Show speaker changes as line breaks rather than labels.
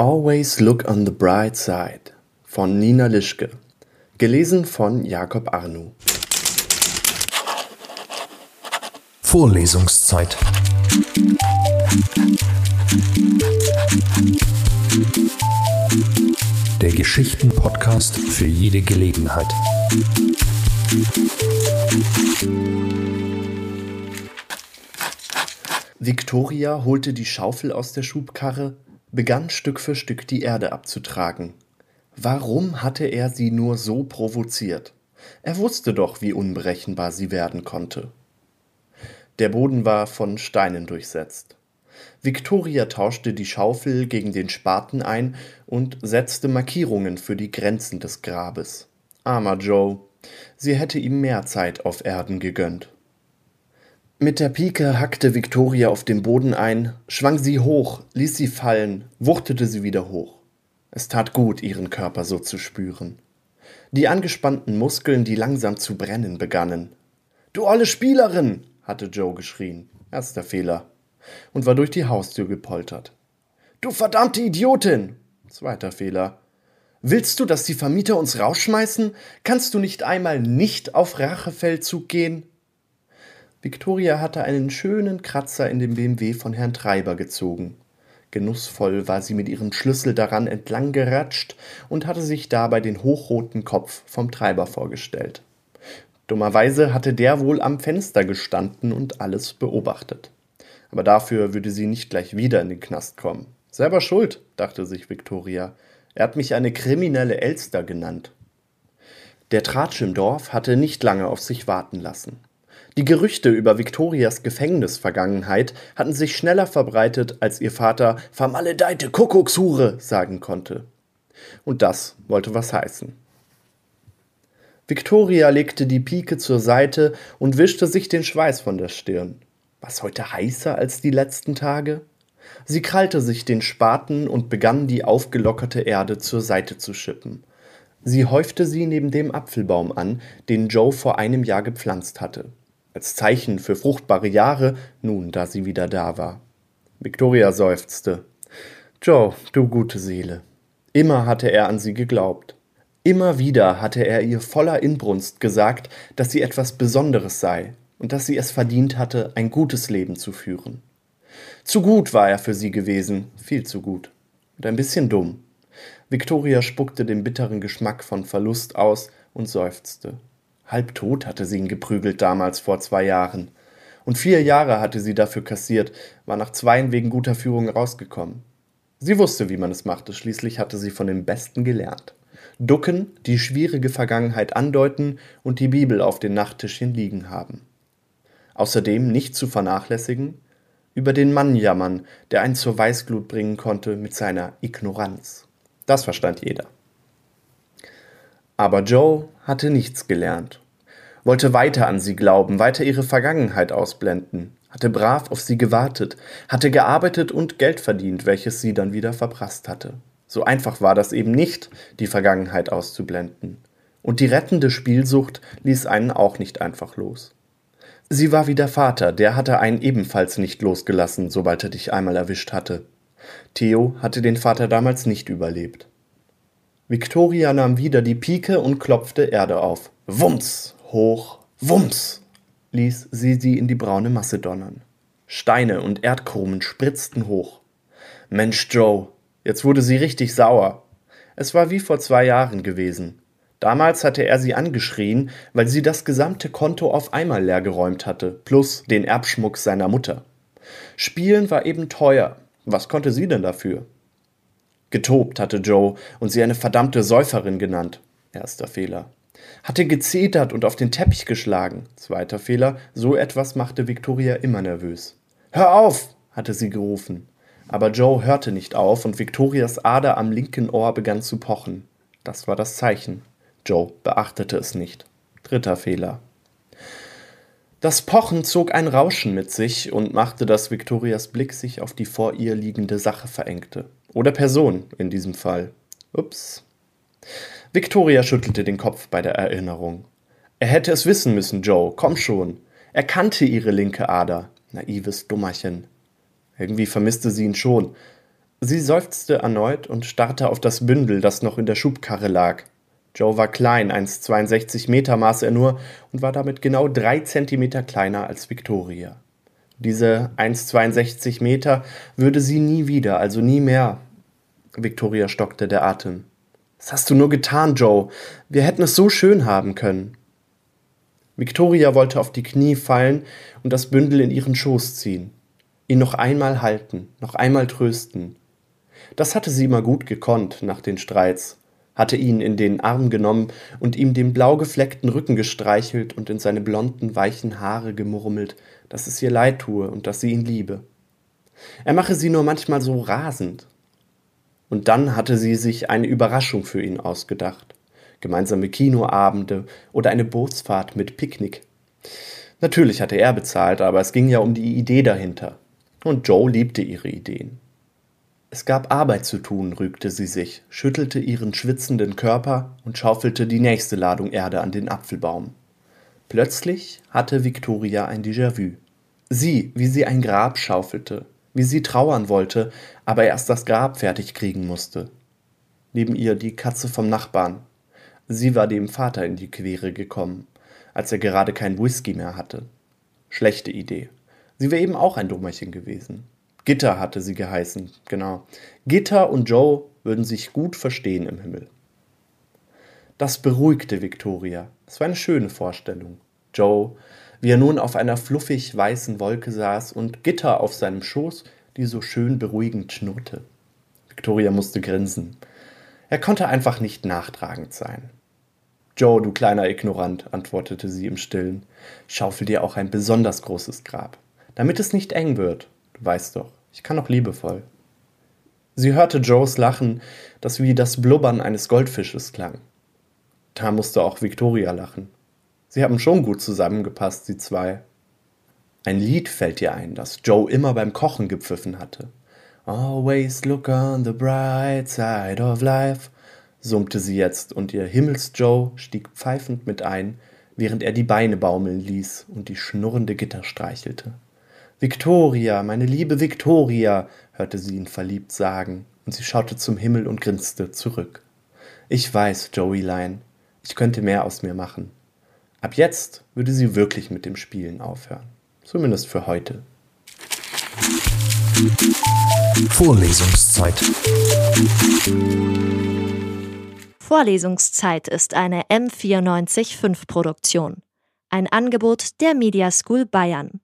Always Look on the Bright Side von Nina Lischke. Gelesen von Jakob Arnu.
Vorlesungszeit. Der Geschichten-Podcast für jede Gelegenheit.
Victoria holte die Schaufel aus der Schubkarre, begann Stück für Stück die Erde abzutragen. Warum hatte er sie nur so provoziert? Er wusste doch, wie unberechenbar sie werden konnte. Der Boden war von Steinen durchsetzt. Victoria tauschte die Schaufel gegen den Spaten ein und setzte Markierungen für die Grenzen des Grabes. Armer Joe, sie hätte ihm mehr Zeit auf Erden gegönnt. Mit der Pike hackte Victoria auf den Boden ein, schwang sie hoch, ließ sie fallen, wuchtete sie wieder hoch. Es tat gut, ihren Körper so zu spüren. Die angespannten Muskeln, die langsam zu brennen begannen. Du olle Spielerin! hatte Joe geschrien. Erster Fehler. Und war durch die Haustür gepoltert. Du verdammte Idiotin! Zweiter Fehler. Willst du, dass die Vermieter uns rausschmeißen? Kannst du nicht einmal nicht auf Rachefeldzug gehen? Victoria hatte einen schönen Kratzer in dem BMW von Herrn Treiber gezogen. Genussvoll war sie mit ihrem Schlüssel daran entlang geratscht und hatte sich dabei den hochroten Kopf vom Treiber vorgestellt. Dummerweise hatte der wohl am Fenster gestanden und alles beobachtet. Aber dafür würde sie nicht gleich wieder in den Knast kommen. Selber schuld, dachte sich Victoria. Er hat mich eine kriminelle Elster genannt. Der Tratsch im Dorf hatte nicht lange auf sich warten lassen. Die Gerüchte über Victorias Gefängnisvergangenheit hatten sich schneller verbreitet, als ihr Vater vermaledeite Kuckuckshure sagen konnte. Und das wollte was heißen. Victoria legte die Pike zur Seite und wischte sich den Schweiß von der Stirn. Was heute heißer als die letzten Tage? Sie krallte sich den Spaten und begann die aufgelockerte Erde zur Seite zu schippen. Sie häufte sie neben dem Apfelbaum an, den Joe vor einem Jahr gepflanzt hatte als Zeichen für fruchtbare Jahre, nun da sie wieder da war. Victoria seufzte. Joe, du gute Seele. Immer hatte er an sie geglaubt. Immer wieder hatte er ihr voller Inbrunst gesagt, dass sie etwas Besonderes sei und dass sie es verdient hatte, ein gutes Leben zu führen. Zu gut war er für sie gewesen, viel zu gut. Und ein bisschen dumm. Victoria spuckte den bitteren Geschmack von Verlust aus und seufzte. Halbtot hatte sie ihn geprügelt damals vor zwei Jahren. Und vier Jahre hatte sie dafür kassiert, war nach zweien wegen guter Führung rausgekommen. Sie wusste, wie man es machte, schließlich hatte sie von den Besten gelernt. Ducken, die schwierige Vergangenheit andeuten und die Bibel auf den Nachttischchen liegen haben. Außerdem nicht zu vernachlässigen, über den Mann jammern, der einen zur Weißglut bringen konnte mit seiner Ignoranz. Das verstand jeder. Aber Joe hatte nichts gelernt, wollte weiter an sie glauben, weiter ihre Vergangenheit ausblenden, hatte brav auf sie gewartet, hatte gearbeitet und Geld verdient, welches sie dann wieder verprasst hatte. So einfach war das eben nicht, die Vergangenheit auszublenden. Und die rettende Spielsucht ließ einen auch nicht einfach los. Sie war wie der Vater, der hatte einen ebenfalls nicht losgelassen, sobald er dich einmal erwischt hatte. Theo hatte den Vater damals nicht überlebt. Victoria nahm wieder die Pike und klopfte Erde auf. Wumms, hoch, wumms, ließ sie sie in die braune Masse donnern. Steine und Erdkrumen spritzten hoch. Mensch, Joe, jetzt wurde sie richtig sauer. Es war wie vor zwei Jahren gewesen. Damals hatte er sie angeschrien, weil sie das gesamte Konto auf einmal leergeräumt hatte, plus den Erbschmuck seiner Mutter. Spielen war eben teuer. Was konnte sie denn dafür? Getobt hatte Joe und sie eine verdammte Säuferin genannt. Erster Fehler. Hatte gezetert und auf den Teppich geschlagen. Zweiter Fehler. So etwas machte Victoria immer nervös. Hör auf! hatte sie gerufen. Aber Joe hörte nicht auf und Victorias Ader am linken Ohr begann zu pochen. Das war das Zeichen. Joe beachtete es nicht. Dritter Fehler. Das Pochen zog ein Rauschen mit sich und machte, dass Victorias Blick sich auf die vor ihr liegende Sache verengte. Oder Person in diesem Fall. Ups. Victoria schüttelte den Kopf bei der Erinnerung. Er hätte es wissen müssen, Joe, komm schon. Er kannte ihre linke Ader. Naives Dummerchen. Irgendwie vermisste sie ihn schon. Sie seufzte erneut und starrte auf das Bündel, das noch in der Schubkarre lag. Joe war klein, 1,62 Meter maß er nur und war damit genau drei Zentimeter kleiner als Victoria. Diese 1,62 Meter würde sie nie wieder, also nie mehr. Victoria stockte der Atem. Was hast du nur getan, Joe? Wir hätten es so schön haben können. Victoria wollte auf die Knie fallen und das Bündel in ihren Schoß ziehen, ihn noch einmal halten, noch einmal trösten. Das hatte sie immer gut gekonnt nach den Streits, hatte ihn in den Arm genommen und ihm den blau gefleckten Rücken gestreichelt und in seine blonden, weichen Haare gemurmelt, dass es ihr leid tue und dass sie ihn liebe. Er mache sie nur manchmal so rasend. Und dann hatte sie sich eine Überraschung für ihn ausgedacht gemeinsame Kinoabende oder eine Bootsfahrt mit Picknick. Natürlich hatte er bezahlt, aber es ging ja um die Idee dahinter. Und Joe liebte ihre Ideen. Es gab Arbeit zu tun, rügte sie sich, schüttelte ihren schwitzenden Körper und schaufelte die nächste Ladung Erde an den Apfelbaum. Plötzlich hatte Victoria ein Déjà-vu. Sie, wie sie ein Grab schaufelte, wie sie trauern wollte, aber erst das Grab fertig kriegen musste. Neben ihr die Katze vom Nachbarn, Sie war dem Vater in die Quere gekommen, als er gerade kein Whisky mehr hatte. Schlechte Idee. Sie wäre eben auch ein Dummerchen gewesen. Gitter hatte sie geheißen, genau. Gitter und Joe würden sich gut verstehen im Himmel. Das beruhigte Victoria. Es war eine schöne Vorstellung. Joe, wie er nun auf einer fluffig weißen Wolke saß und Gitter auf seinem Schoß, die so schön beruhigend schnurrte. Victoria musste grinsen. Er konnte einfach nicht nachtragend sein. Joe, du kleiner Ignorant, antwortete sie im Stillen, schaufel dir auch ein besonders großes Grab, damit es nicht eng wird. Du weißt doch, ich kann auch liebevoll. Sie hörte Joes Lachen, das wie das Blubbern eines Goldfisches klang. Da musste auch Victoria lachen. Sie haben schon gut zusammengepasst, sie zwei. Ein Lied fällt ihr ein, das Joe immer beim Kochen gepfiffen hatte. Always look on the bright side of life summte sie jetzt, und ihr Himmels-Joe stieg pfeifend mit ein, während er die Beine baumeln ließ und die schnurrende Gitter streichelte. Victoria, meine liebe Victoria, hörte sie ihn verliebt sagen, und sie schaute zum Himmel und grinste zurück. Ich weiß, Joeylein, ich könnte mehr aus mir machen. Ab jetzt würde sie wirklich mit dem Spielen aufhören. Zumindest für heute.
Vorlesungszeit.
Vorlesungszeit ist eine M945 Produktion. Ein Angebot der Media School Bayern.